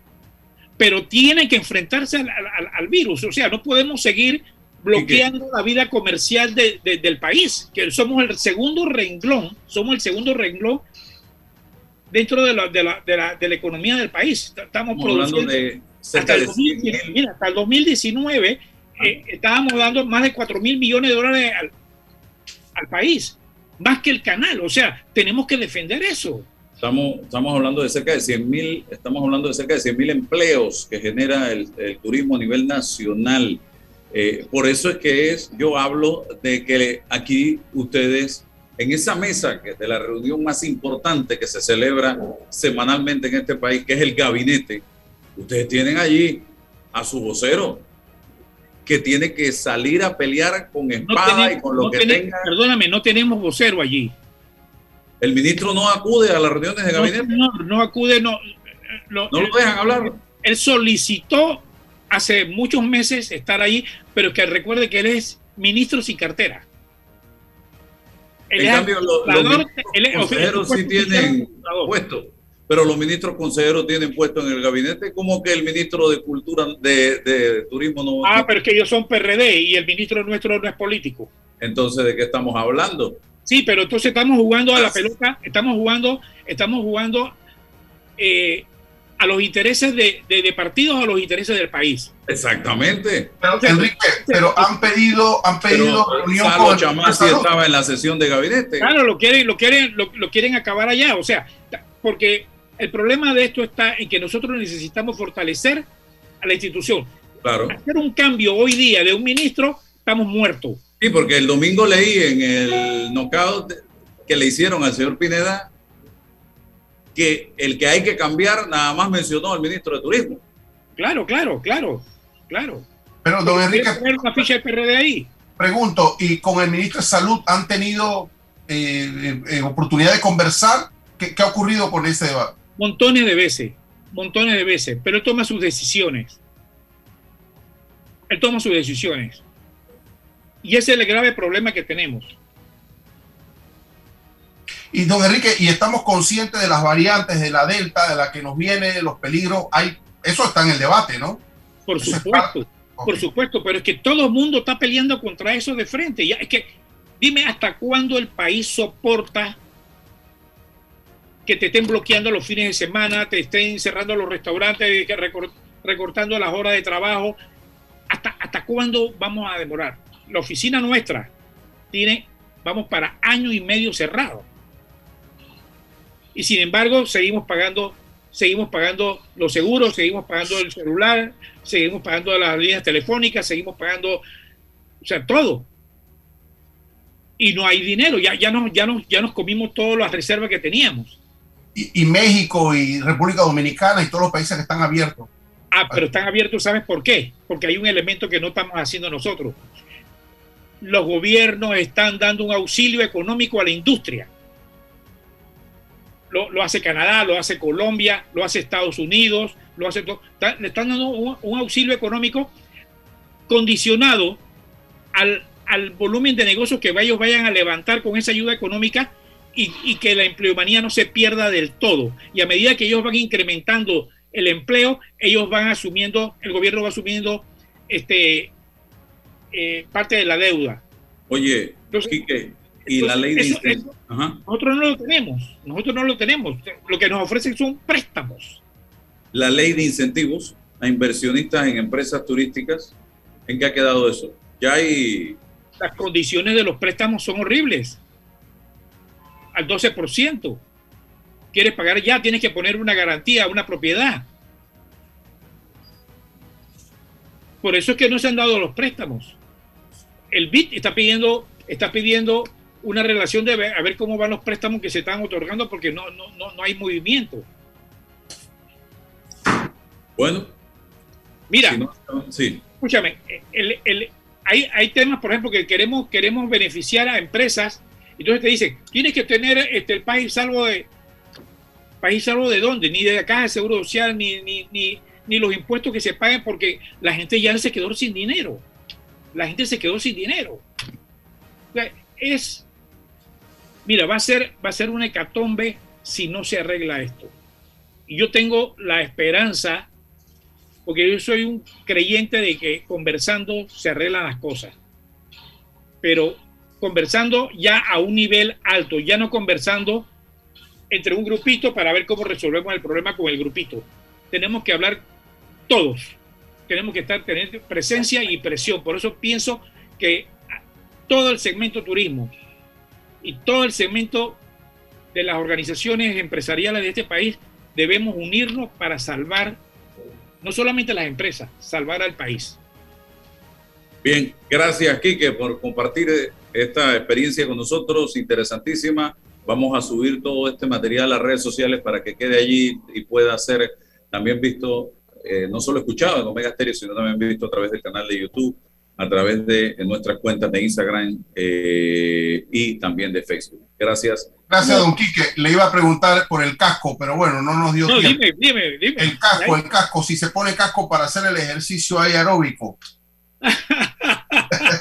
I: pero tiene que enfrentarse al, al virus. O sea, no podemos seguir bloqueando la vida comercial del país, que somos el segundo renglón, somos el segundo renglón dentro de la, de la, de la, de la economía del país. Estamos produciendo hasta, el 2019, mira, hasta el 2019 eh, estábamos dando más de 4 mil millones de dólares al, país, más que el canal. O sea, tenemos que defender eso.
F: Estamos, estamos hablando de cerca de 100 mil, estamos hablando de cerca de 100 mil empleos que genera el, el turismo a nivel nacional eh, por eso es que es, yo hablo de que aquí ustedes, en esa mesa que de la reunión más importante que se celebra semanalmente en este país, que es el gabinete, ustedes tienen allí a su vocero, que tiene que salir a pelear con espada y con lo que tenga.
I: Perdóname, no tenemos vocero allí.
F: El ministro no acude a las reuniones de gabinete.
I: No, no acude, no.
F: no lo dejan hablar.
I: Él solicitó hace muchos meses estar ahí, pero que recuerde que él es ministro sin cartera.
F: en cambio, los, consejeros sí tienen puesto, pero los ministros consejeros tienen puesto en el gabinete, como que el ministro de Cultura, de, Turismo no...
I: Ah, pero es que ellos son PRD y el ministro nuestro no es político.
F: Entonces, ¿de qué estamos hablando?
I: Sí, pero entonces estamos jugando a la pelota, estamos jugando, estamos jugando eh, a los intereses de, de, partidos o a los intereses del país.
F: Exactamente.
G: Pero, Enrique, pero han pedido, han pedido
F: reunión con Chamasi estaba en la sesión de gabinete.
I: Claro, lo quieren, lo quieren, lo, quieren acabar allá. O sea, porque el problema de esto está en que nosotros necesitamos fortalecer a la institución.
F: Claro.
I: Hacer un cambio hoy día de un ministro, estamos muertos.
F: Sí, porque el domingo leí en el knockout que le hicieron al señor Pineda que el que hay que cambiar nada más mencionó al ministro de Turismo.
I: Claro, claro, claro, claro.
G: Pero, don Enrique.
I: una ficha de PRD ahí.
G: Pregunto, ¿y con el ministro de Salud han tenido eh, eh, oportunidad de conversar? ¿Qué, ha ocurrido con ese debate?
I: Montones de veces, montones de veces, pero él toma sus decisiones. Él toma sus decisiones. Y ese es el grave problema que tenemos.
G: Y don Enrique, y estamos conscientes de las variantes de la Delta, de la que nos viene, de los peligros. Hay, eso está en el debate, ¿no?
I: Por supuesto, por supuesto, pero es que todo el mundo está peleando contra eso de frente. Ya, es que dime hasta cuándo el país soporta que te estén bloqueando los fines de semana, te estén cerrando los restaurantes, recortando las horas de trabajo. ¿Hasta, ¿Hasta cuándo vamos a demorar? La oficina nuestra tiene, vamos para año y medio cerrado y sin embargo seguimos pagando, seguimos pagando los seguros, seguimos pagando el celular, seguimos pagando las líneas telefónicas, seguimos pagando, o sea, todo. Y no hay dinero, ya, ya, nos, ya, nos, ya nos comimos todas las reservas que teníamos.
G: Y, México y República Dominicana y todos los países que están abiertos.
I: Ah, pero están abiertos, ¿sabes por qué? Porque hay un elemento que no estamos haciendo nosotros. Los gobiernos están dando un auxilio económico a la industria lo, hace Canadá, lo hace Colombia, lo hace Estados Unidos, lo hace todo. le están dando un, auxilio económico condicionado al, volumen de negocios que ellos vayan a levantar con esa ayuda económica y, que la empleomanía no se pierda del todo. Y a medida que ellos van incrementando el empleo, ellos van asumiendo, el gobierno va asumiendo este, eh, parte de la deuda.
F: Oye, y la ley de
I: Nosotros no lo tenemos, nosotros no lo tenemos. Lo que nos ofrecen son préstamos.
F: La ley de incentivos a inversionistas en empresas turísticas, ¿en qué ha quedado eso? Ya hay...
I: Las condiciones de los préstamos son horribles. Al 12%. Quieres pagar ya, tienes que poner una garantía, una propiedad. Por eso es que no se han dado los préstamos. El BIT está pidiendo, está pidiendo una relación de ver, a ver cómo van los préstamos que se están otorgando porque no, no, no, hay movimiento.
F: Bueno.
I: Mira, sí. escúchame, el, hay, hay, temas, por ejemplo, que queremos, queremos beneficiar a empresas, entonces te dicen, tienes que tener este, el país salvo de... ¿País salvo de dónde? Ni de acá de Seguro Social, ni, ni, ni, ni los impuestos que se paguen porque la gente ya se quedó sin dinero. La gente se quedó sin dinero. es Mira, va a ser, va a ser una hecatombe si no se arregla esto. Y yo tengo la esperanza, porque yo soy un creyente de que conversando se arreglan las cosas. Pero conversando ya a un nivel alto, ya no conversando entre un grupito para ver cómo resolvemos el problema con el grupito. Tenemos que hablar todos. Tenemos que estar, tener presencia y presión. Por eso pienso que todo el segmento turismo, y todo el segmento de las organizaciones empresariales de este país debemos unirnos para salvar no solamente las empresas, salvar al país.
F: Bien, gracias Quique por compartir esta experiencia con nosotros, interesantísima. Vamos a subir todo este material a las redes sociales para que quede allí y pueda ser también visto, eh, no solo escuchado en Omega Stereo, sino también visto a través del canal de YouTube a través de nuestras cuentas de Instagram eh, y también de Facebook. Gracias.
G: Gracias, don Quique. Le iba a preguntar por el casco, pero bueno, no nos dio
I: no, tiempo. Dime, dime, dime.
G: El casco, el casco, si se pone casco para hacer el ejercicio aeróbico. <laughs>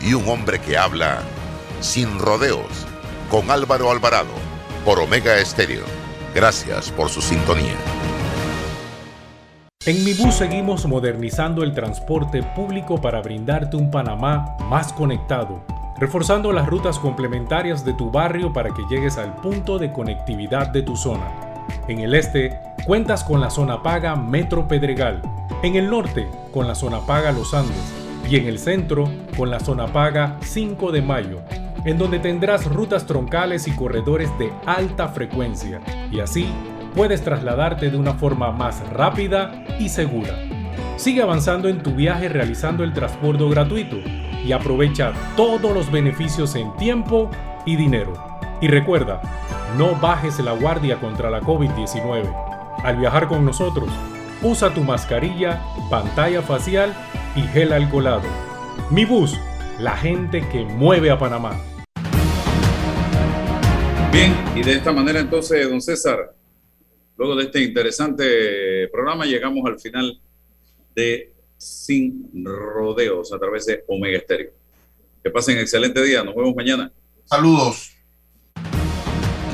A: y un hombre que habla sin rodeos con Álvaro Alvarado por Omega Estéreo. Gracias por su sintonía.
J: En Mi Bus seguimos modernizando el transporte público para brindarte un Panamá más conectado, reforzando las rutas complementarias de tu barrio para que llegues al punto de conectividad de tu zona. En el este, cuentas con la zona paga Metro Pedregal, en el norte, con la zona paga Los Andes, y en el centro, con la zona paga 5 de Mayo, en donde tendrás rutas troncales y corredores de alta frecuencia, y así puedes trasladarte de una forma más rápida y segura. Sigue avanzando en tu viaje realizando el transporte gratuito y aprovecha todos los beneficios en tiempo y dinero. Y recuerda, no bajes la guardia contra la COVID-19. Al viajar con nosotros, usa tu mascarilla, pantalla facial y gel alcoholado. Mi bus, la gente que mueve a Panamá.
F: Bien, y de esta manera entonces, don César, luego de este interesante programa llegamos al final de Sin Rodeos a través de Omega Estéreo. Que pasen excelente día, nos vemos mañana.
G: Saludos.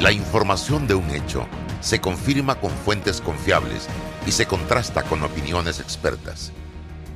A: La información de un hecho se confirma con fuentes confiables y se contrasta con opiniones expertas.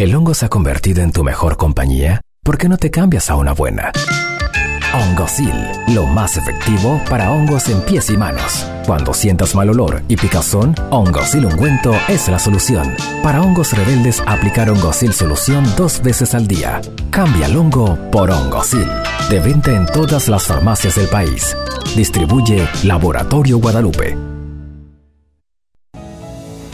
K: ¿El hongo se ha convertido en tu mejor compañía? ¿Por qué no te cambias a una buena? Hongosil, lo más efectivo para hongos en pies y manos. Cuando sientas mal olor y picazón, Hongosil ungüento es la solución. Para hongos rebeldes, aplicar Hongosil solución dos veces al día. Cambia el hongo por Hongosil. De venta en todas las farmacias del país. Distribuye Laboratorio Guadalupe.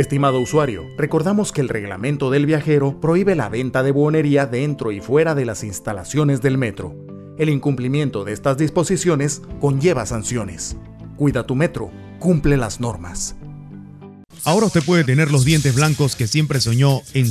E: Estimado usuario, recordamos que el reglamento del viajero prohíbe la venta de buonería dentro y fuera de las instalaciones del metro. El incumplimiento de estas disposiciones conlleva sanciones. Cuida tu metro, cumple las normas.
L: Ahora usted puede tener los dientes blancos que siempre soñó en